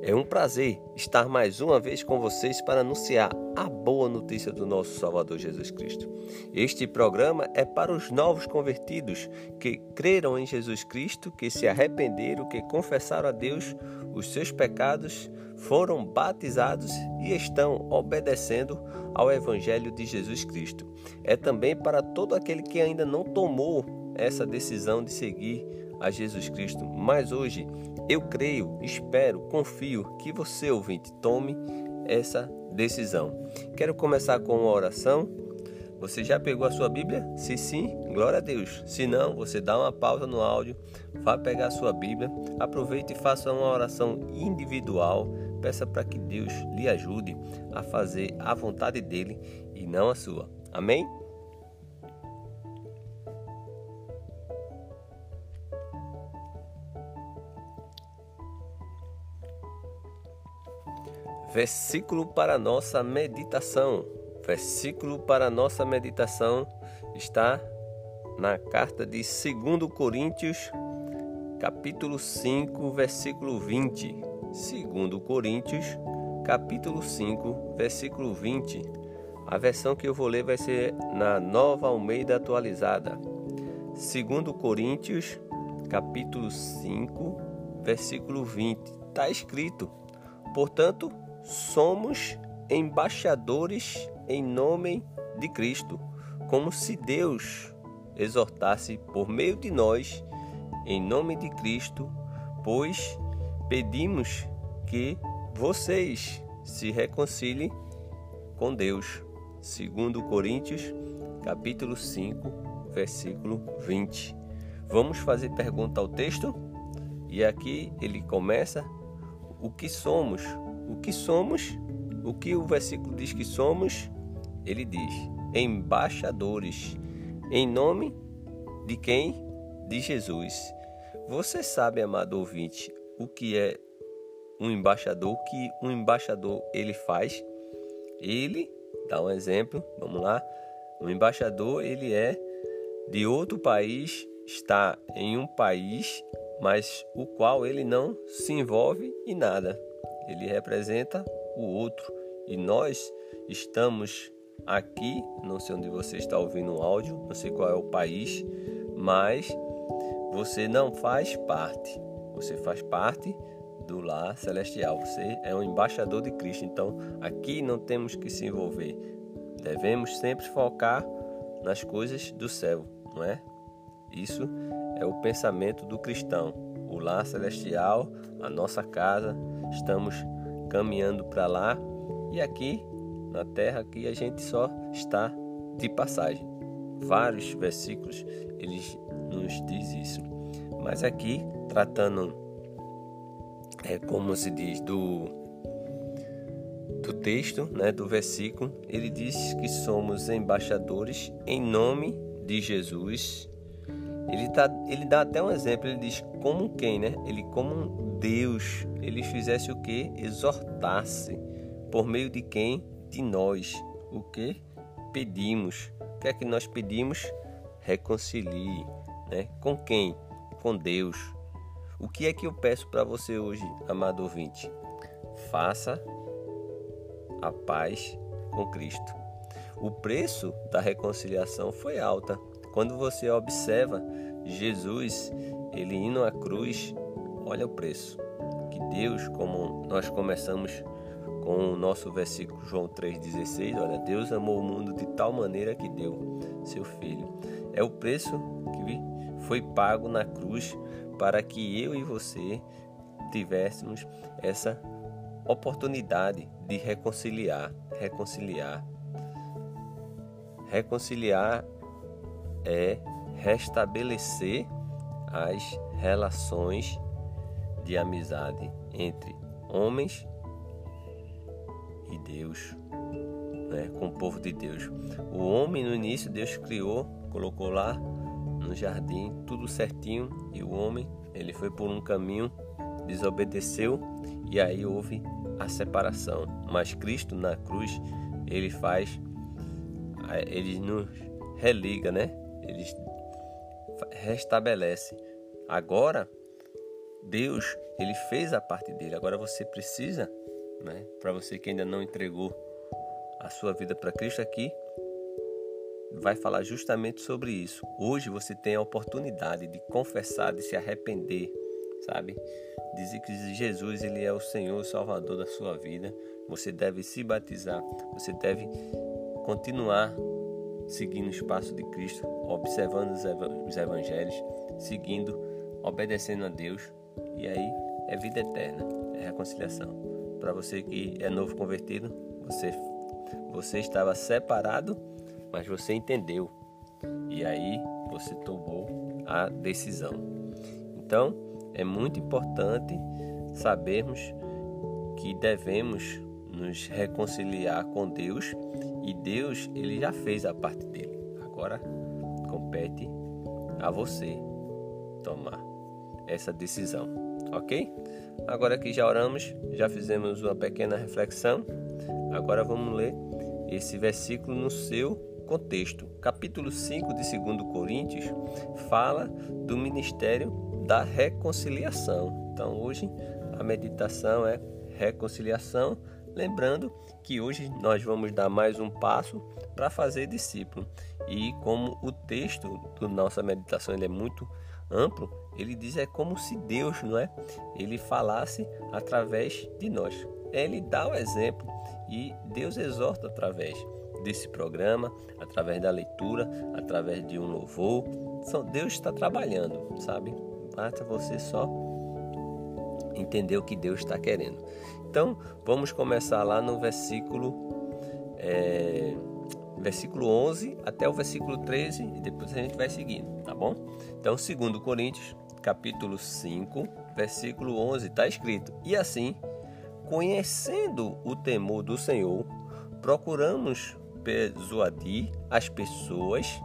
É um prazer estar mais uma vez com vocês para anunciar a boa notícia do nosso Salvador Jesus Cristo. Este programa é para os novos convertidos que creram em Jesus Cristo, que se arrependeram, que confessaram a Deus os seus pecados, foram batizados e estão obedecendo ao Evangelho de Jesus Cristo. É também para todo aquele que ainda não tomou essa decisão de seguir a Jesus Cristo. Mas hoje eu creio, espero, confio que você, ouvinte, tome essa decisão. Quero começar com uma oração. Você já pegou a sua Bíblia? Se sim, glória a Deus. Se não, você dá uma pausa no áudio, vá pegar a sua Bíblia, aproveite e faça uma oração individual. Peça para que Deus lhe ajude a fazer a vontade dele e não a sua. Amém? Versículo para nossa meditação. Versículo para nossa meditação está na carta de 2 Coríntios, capítulo 5, versículo 20. 2 Coríntios, capítulo 5, versículo 20. A versão que eu vou ler vai ser na Nova Almeida Atualizada. 2 Coríntios, capítulo 5, versículo 20. Está escrito: Portanto, somos embaixadores em nome de Cristo, como se Deus exortasse por meio de nós, em nome de Cristo, pois pedimos que vocês se reconciliem com Deus. Segundo Coríntios, capítulo 5, versículo 20. Vamos fazer pergunta ao texto? E aqui ele começa: o que somos? O que somos, o que o versículo diz que somos, ele diz: embaixadores, em nome de quem? De Jesus. Você sabe, amado ouvinte, o que é um embaixador? O que um embaixador ele faz? Ele dá um exemplo, vamos lá. Um embaixador ele é de outro país, está em um país, mas o qual ele não se envolve em nada ele representa o outro. E nós estamos aqui, não sei onde você está ouvindo o áudio, não sei qual é o país, mas você não faz parte. Você faz parte do lar celestial. Você é um embaixador de Cristo. Então, aqui não temos que se envolver. Devemos sempre focar nas coisas do céu, não é? Isso é o pensamento do cristão. Lar celestial, a nossa casa, estamos caminhando para lá e aqui na terra aqui a gente só está de passagem. Vários versículos eles nos diz isso. Mas aqui tratando é como se diz do do texto, né, do versículo, ele diz que somos embaixadores em nome de Jesus. Ele, tá, ele dá até um exemplo, ele diz como quem, né? Ele como Deus ele fizesse o que? Exortasse. Por meio de quem? De nós. O que? Pedimos. O que é que nós pedimos? Reconcilie. Né? Com quem? Com Deus. O que é que eu peço para você hoje, amado ouvinte? Faça a paz com Cristo. O preço da reconciliação foi alta. Quando você observa Jesus, ele indo à cruz, olha o preço. Que Deus, como nós começamos com o nosso versículo João 3,16, olha, Deus amou o mundo de tal maneira que deu seu Filho. É o preço que foi pago na cruz para que eu e você tivéssemos essa oportunidade de reconciliar, reconciliar. Reconciliar é restabelecer as relações de amizade entre homens e Deus, né, com o povo de Deus. O homem no início Deus criou, colocou lá no jardim, tudo certinho, e o homem, ele foi por um caminho, desobedeceu e aí houve a separação. Mas Cristo na cruz, ele faz ele nos religa, né? Ele restabelece. Agora Deus, ele fez a parte dele. Agora você precisa, né? Para você que ainda não entregou a sua vida para Cristo aqui, vai falar justamente sobre isso. Hoje você tem a oportunidade de confessar, de se arrepender, sabe? Dizer que Jesus ele é o Senhor, o Salvador da sua vida. Você deve se batizar, você deve continuar seguindo os passos de Cristo, observando os evangelhos, seguindo, obedecendo a Deus. E aí é vida eterna, é reconciliação. Para você que é novo convertido, você você estava separado mas você entendeu e aí você tomou a decisão. Então, é muito importante sabermos que devemos nos reconciliar com Deus e Deus ele já fez a parte dele. Agora compete a você tomar essa decisão, ok? Agora que já oramos, já fizemos uma pequena reflexão. Agora vamos ler esse versículo no seu contexto. Capítulo 5 de 2 Coríntios fala do ministério da reconciliação. Então, hoje a meditação é reconciliação, lembrando que hoje nós vamos dar mais um passo para fazer discípulo. E como o texto da nossa meditação ele é muito amplo, ele diz é como se Deus, não é? Ele falasse através de nós. Ele dá o exemplo e Deus exorta através desse programa, através da leitura, através de um louvor. Deus está trabalhando, sabe? Basta você só entender o que Deus está querendo. Então, vamos começar lá no versículo, é, versículo 11 até o versículo 13 e depois a gente vai seguindo, tá bom? Então, segundo Coríntios, capítulo 5, versículo 11, está escrito: E assim, conhecendo o temor do Senhor, procuramos persuadir as pessoas,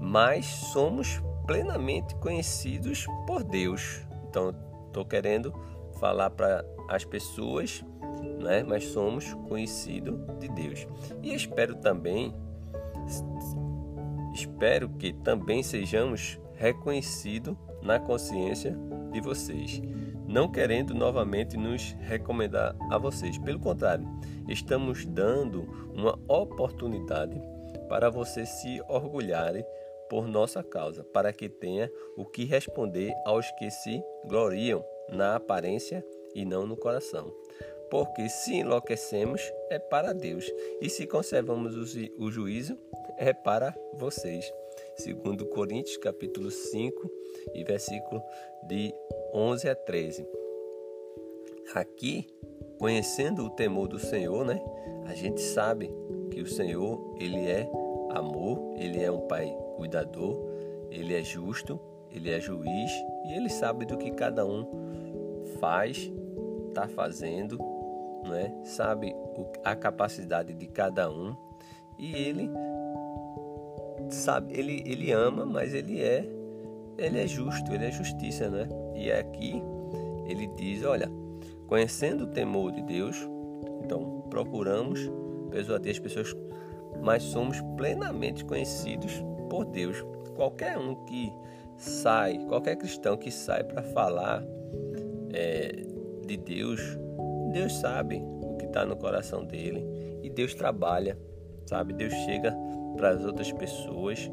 mas somos plenamente conhecidos por Deus. Então, estou querendo falar para as pessoas, né? mas somos conhecidos de Deus. E espero também, espero que também sejamos reconhecidos na consciência de vocês não querendo novamente nos recomendar a vocês. Pelo contrário, estamos dando uma oportunidade para você se orgulharem por nossa causa, para que tenha o que responder aos que se gloriam na aparência e não no coração. Porque se enlouquecemos é para Deus, e se conservamos o juízo é para vocês. Segundo Coríntios capítulo 5 e versículo de 11 a 13. Aqui, conhecendo o temor do Senhor, né? A gente sabe que o Senhor, ele é amor, ele é um pai cuidador, ele é justo, ele é juiz e ele sabe do que cada um faz, está fazendo, né? Sabe a capacidade de cada um e ele sabe, ele, ele ama, mas ele é ele é justo, ele é justiça, né? E aqui ele diz, olha, conhecendo o temor de Deus, então procuramos persuadir as pessoas, mas somos plenamente conhecidos por Deus. Qualquer um que sai, qualquer cristão que sai para falar é, de Deus, Deus sabe o que está no coração dele e Deus trabalha, sabe? Deus chega para as outras pessoas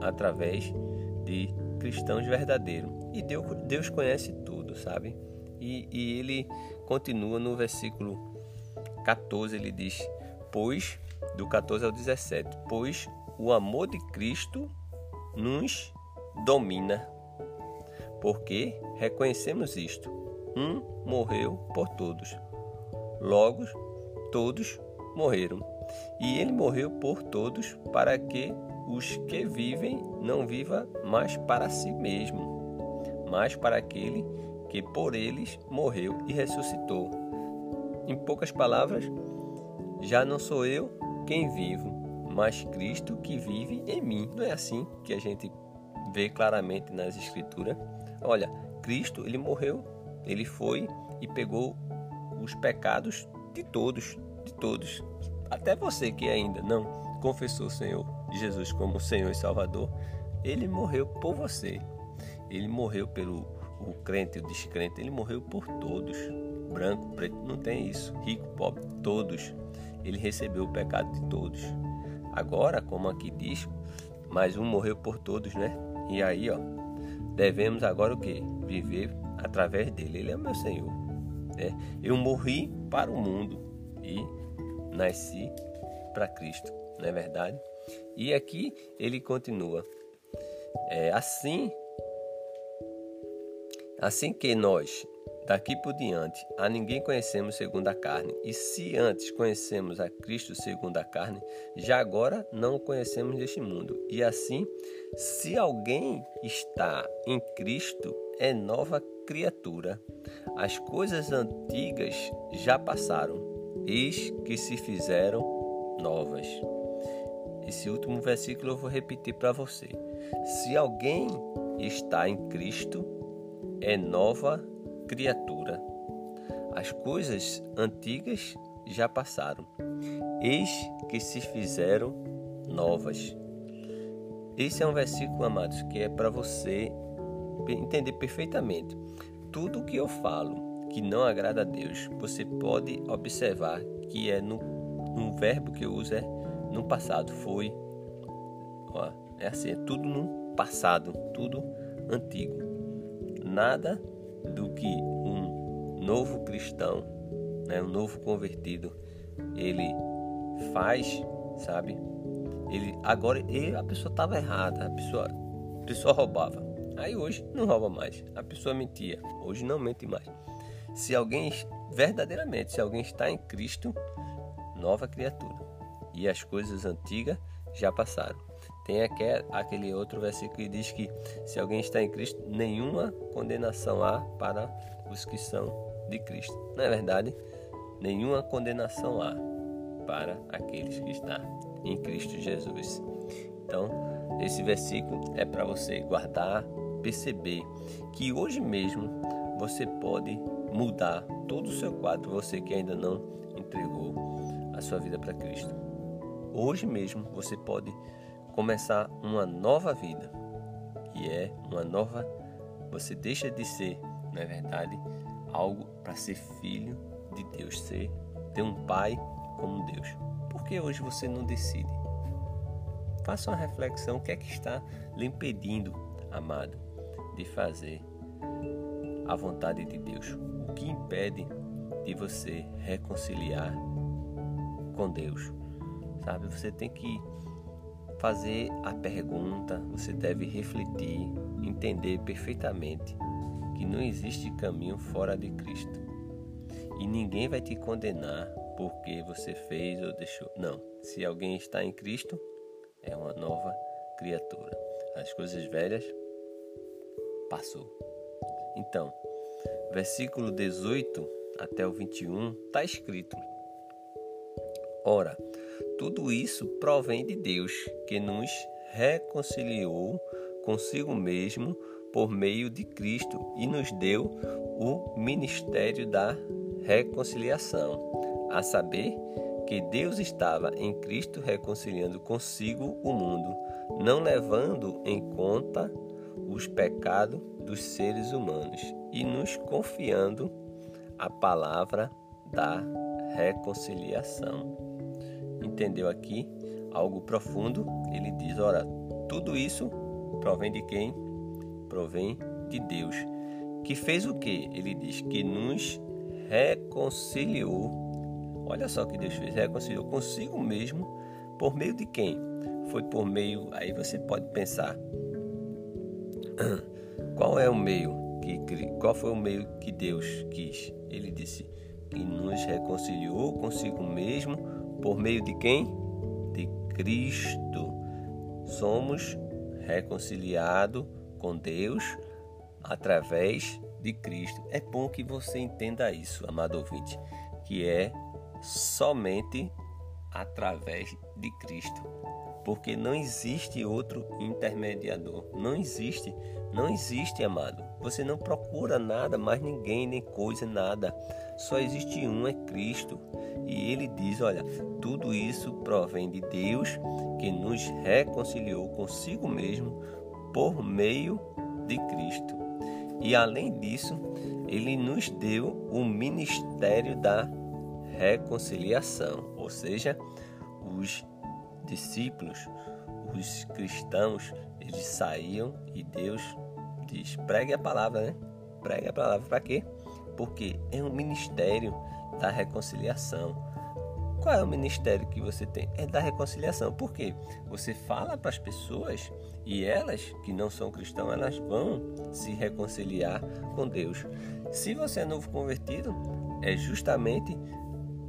através de cristãos verdadeiros. E Deus, Deus conhece tudo, sabe? E, e ele continua no versículo 14, ele diz: Pois, do 14 ao 17, pois o amor de Cristo nos domina, porque reconhecemos isto: um morreu por todos, logo todos morreram. E ele morreu por todos para que os que vivem não viva mais para si mesmo, mas para aquele que por eles morreu e ressuscitou. Em poucas palavras, já não sou eu quem vivo, mas Cristo que vive em mim. Não é assim que a gente vê claramente nas escrituras. Olha, Cristo, ele morreu, ele foi e pegou os pecados de todos, de todos. Até você que ainda não confessou o Senhor Jesus como Senhor e Salvador, ele morreu por você. Ele morreu pelo o crente e o descrente, ele morreu por todos. Branco, preto, não tem isso. Rico, pobre, todos. Ele recebeu o pecado de todos. Agora, como aqui diz, mais um morreu por todos, né? E aí, ó, devemos agora o que? Viver através dele. Ele é o meu Senhor. É, eu morri para o mundo e nasci para Cristo, não é verdade? E aqui ele continua. É, assim, assim que nós Daqui por diante, a ninguém conhecemos segundo a carne. E se antes conhecemos a Cristo segundo a carne, já agora não o conhecemos deste mundo. E assim, se alguém está em Cristo, é nova criatura. As coisas antigas já passaram, eis que se fizeram novas. Esse último versículo eu vou repetir para você. Se alguém está em Cristo, é nova criatura. As coisas antigas já passaram, eis que se fizeram novas. Esse é um versículo, amados, que é para você entender perfeitamente. Tudo que eu falo que não agrada a Deus, você pode observar que é no, no verbo que eu uso é no passado, foi. Ó, é assim, é tudo no passado, tudo antigo. Nada do que um novo cristão, né, um novo convertido, ele faz, sabe? Ele agora ele, a pessoa estava errada, a pessoa, a pessoa roubava. Aí hoje não rouba mais, a pessoa mentia, hoje não mente mais. Se alguém verdadeiramente, se alguém está em Cristo, nova criatura. E as coisas antigas já passaram. Tem aquele outro versículo que diz que se alguém está em Cristo, nenhuma condenação há para os que são de Cristo. Não é verdade? Nenhuma condenação há para aqueles que estão em Cristo Jesus. Então, esse versículo é para você guardar, perceber que hoje mesmo você pode mudar todo o seu quadro, você que ainda não entregou a sua vida para Cristo. Hoje mesmo você pode começar uma nova vida, que é uma nova. Você deixa de ser, na verdade, algo para ser filho de Deus, ser ter um pai como Deus. Por que hoje você não decide? Faça uma reflexão, o que é que está lhe impedindo, amado, de fazer a vontade de Deus? O que impede de você reconciliar com Deus? Sabe, você tem que fazer a pergunta, você deve refletir, entender perfeitamente que não existe caminho fora de Cristo. E ninguém vai te condenar porque você fez ou deixou. Não. Se alguém está em Cristo, é uma nova criatura. As coisas velhas passou. Então, versículo 18 até o 21 está escrito: Ora, tudo isso provém de Deus, que nos reconciliou consigo mesmo por meio de Cristo e nos deu o ministério da reconciliação, a saber que Deus estava em Cristo reconciliando consigo o mundo, não levando em conta os pecados dos seres humanos e nos confiando a palavra da reconciliação entendeu aqui algo profundo, ele diz: ora, tudo isso provém de quem? Provém de Deus. Que fez o que? Ele diz que nos reconciliou. Olha só o que Deus fez: reconciliou consigo mesmo por meio de quem? Foi por meio. Aí você pode pensar: qual é o meio que qual foi o meio que Deus quis? Ele disse que nos reconciliou consigo mesmo por meio de quem? De Cristo. Somos reconciliados com Deus através de Cristo. É bom que você entenda isso, amado ouvinte, que é somente através de Cristo. Porque não existe outro intermediador. Não existe. Não existe, amado. Você não procura nada, mais ninguém, nem coisa, nada. Só existe um, é Cristo. E ele diz: Olha, tudo isso provém de Deus que nos reconciliou consigo mesmo por meio de Cristo. E além disso, ele nos deu o ministério da reconciliação, ou seja, os discípulos, os cristãos, eles saíam e Deus diz: pregue a palavra, né? Pregue a palavra para quê? Porque é um ministério da reconciliação. Qual é o ministério que você tem? É da reconciliação. Por quê? Você fala para as pessoas e elas, que não são cristãos, elas vão se reconciliar com Deus. Se você é novo convertido, é justamente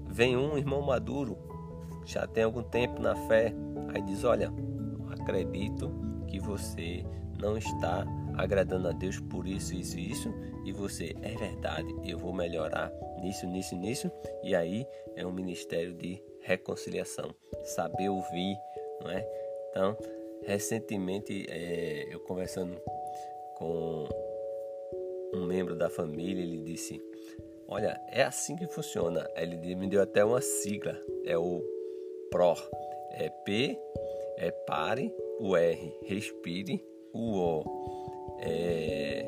vem um irmão maduro, já tem algum tempo na fé, aí diz: Olha, acredito que você não está agradando a Deus por isso, isso e isso, e você, é verdade, eu vou melhorar nisso, nisso, nisso, e aí é um ministério de reconciliação, saber ouvir, não é? Então, recentemente, é, eu conversando com um membro da família, ele disse: Olha, é assim que funciona. Ele me deu até uma sigla, é o PRO. É P, é pare, o R, respire, o O, é,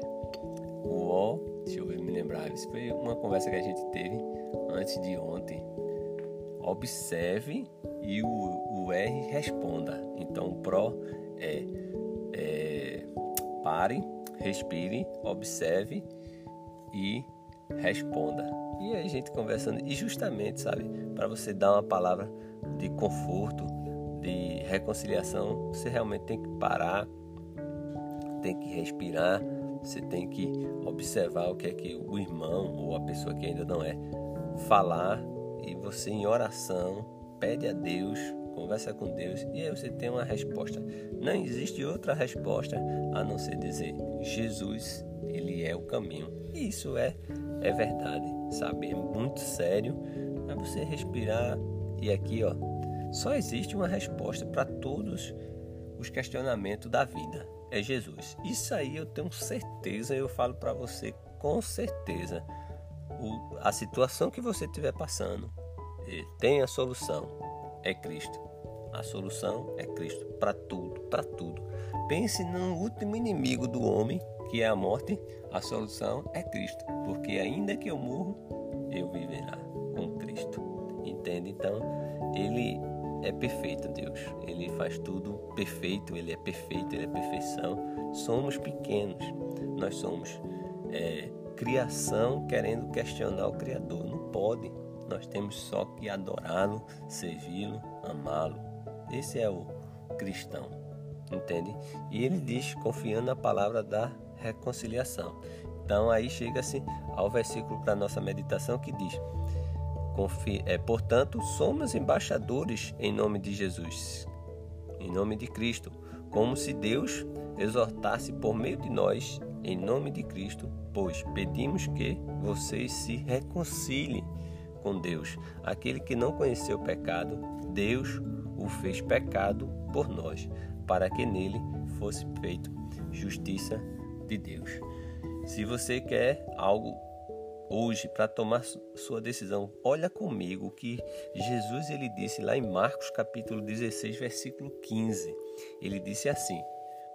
o O, deixa eu ver, me lembrar, isso foi uma conversa que a gente teve antes de ontem. Observe e o, o R responda. Então, o PRO é, é pare, respire, observe e responda. E a gente conversando, e justamente, sabe, para você dar uma palavra de conforto, de reconciliação, você realmente tem que parar, tem que respirar, você tem que observar o que é que o irmão ou a pessoa que ainda não é falar e você em oração pede a Deus, conversa com Deus e aí você tem uma resposta. Não existe outra resposta a não ser dizer Jesus, ele é o caminho. E isso é é verdade, sabe? É muito sério. É você respirar e aqui, ó, só existe uma resposta para todos os questionamentos da vida. É Jesus. Isso aí eu tenho certeza, eu falo para você com certeza. O, a situação que você estiver passando tem a solução. É Cristo. A solução é Cristo para tudo, para tudo. Pense no último inimigo do homem, que é a morte, a solução é Cristo, porque ainda que eu morro, eu viverá com Cristo. Entende? Então, ele é perfeito, Deus. Ele faz tudo perfeito, ele é perfeito, ele é perfeição. Somos pequenos, nós somos é, criação querendo questionar o Criador. Não pode. Nós temos só que adorá-lo, servi-lo, amá-lo. Esse é o cristão, entende? E ele diz, confiando na palavra da reconciliação. Então aí chega-se ao versículo para nossa meditação que diz: portanto, somos embaixadores em nome de Jesus, em nome de Cristo, como se Deus exortasse por meio de nós, em nome de Cristo, pois pedimos que vocês se reconciliem com Deus. Aquele que não conheceu o pecado, Deus o fez pecado por nós, para que nele fosse feito justiça de Deus. Se você quer algo hoje para tomar sua decisão, olha comigo o que Jesus ele disse lá em Marcos capítulo 16, versículo 15. Ele disse assim: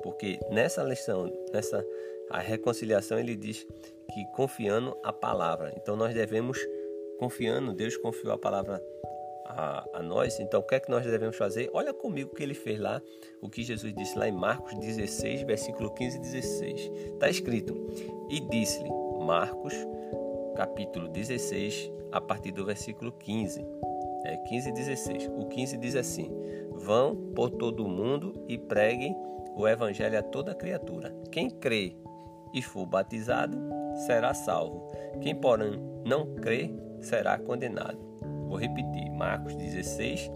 porque nessa lição, nessa a reconciliação, ele diz que confiando a palavra. Então nós devemos confiando, Deus confiou a palavra a, a, nós. Então, o que é que nós devemos fazer? Olha comigo o que ele fez lá, o que Jesus disse lá em Marcos 16, versículo 15 e 16. Está escrito: E disse-lhe, Marcos, capítulo 16, a partir do versículo 15. É 15 e 16. O 15 diz assim: Vão por todo o mundo e preguem o evangelho a toda criatura. Quem crê e for batizado será salvo. Quem, porém, não crê será condenado. Vou repetir, Marcos 16,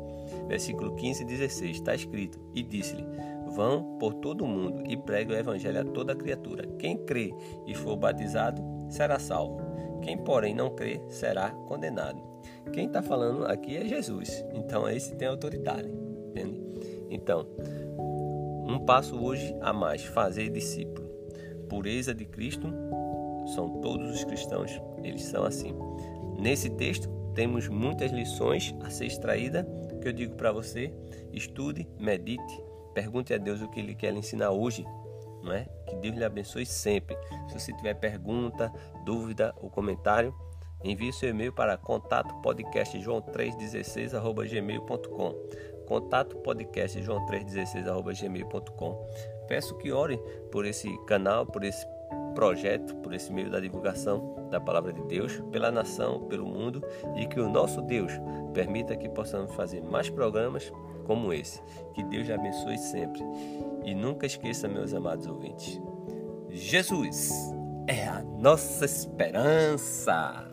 versículo 15 e 16, está escrito: E disse-lhe: Vão por todo o mundo e pregue o evangelho a toda criatura. Quem crê e for batizado será salvo. Quem, porém, não crê será condenado. quem está falando aqui é Jesus. Então, esse tem autoridade. Entende? Então, um passo hoje a mais: fazer discípulo. Pureza de Cristo são todos os cristãos, eles são assim. Nesse texto, temos muitas lições a ser extraída que eu digo para você: estude, medite, pergunte a Deus o que Ele quer lhe ensinar hoje. Não é? Que Deus lhe abençoe sempre. Se você tiver pergunta, dúvida ou comentário, envie seu e-mail para contato podcast joão316@gmail.com. Contato podcast joão316@gmail.com. Peço que ore por esse canal, por esse projeto, por esse meio da divulgação da palavra de Deus, pela nação, pelo mundo e que o nosso Deus permita que possamos fazer mais programas como esse. Que Deus abençoe sempre. E nunca esqueça, meus amados ouvintes, Jesus é a nossa esperança.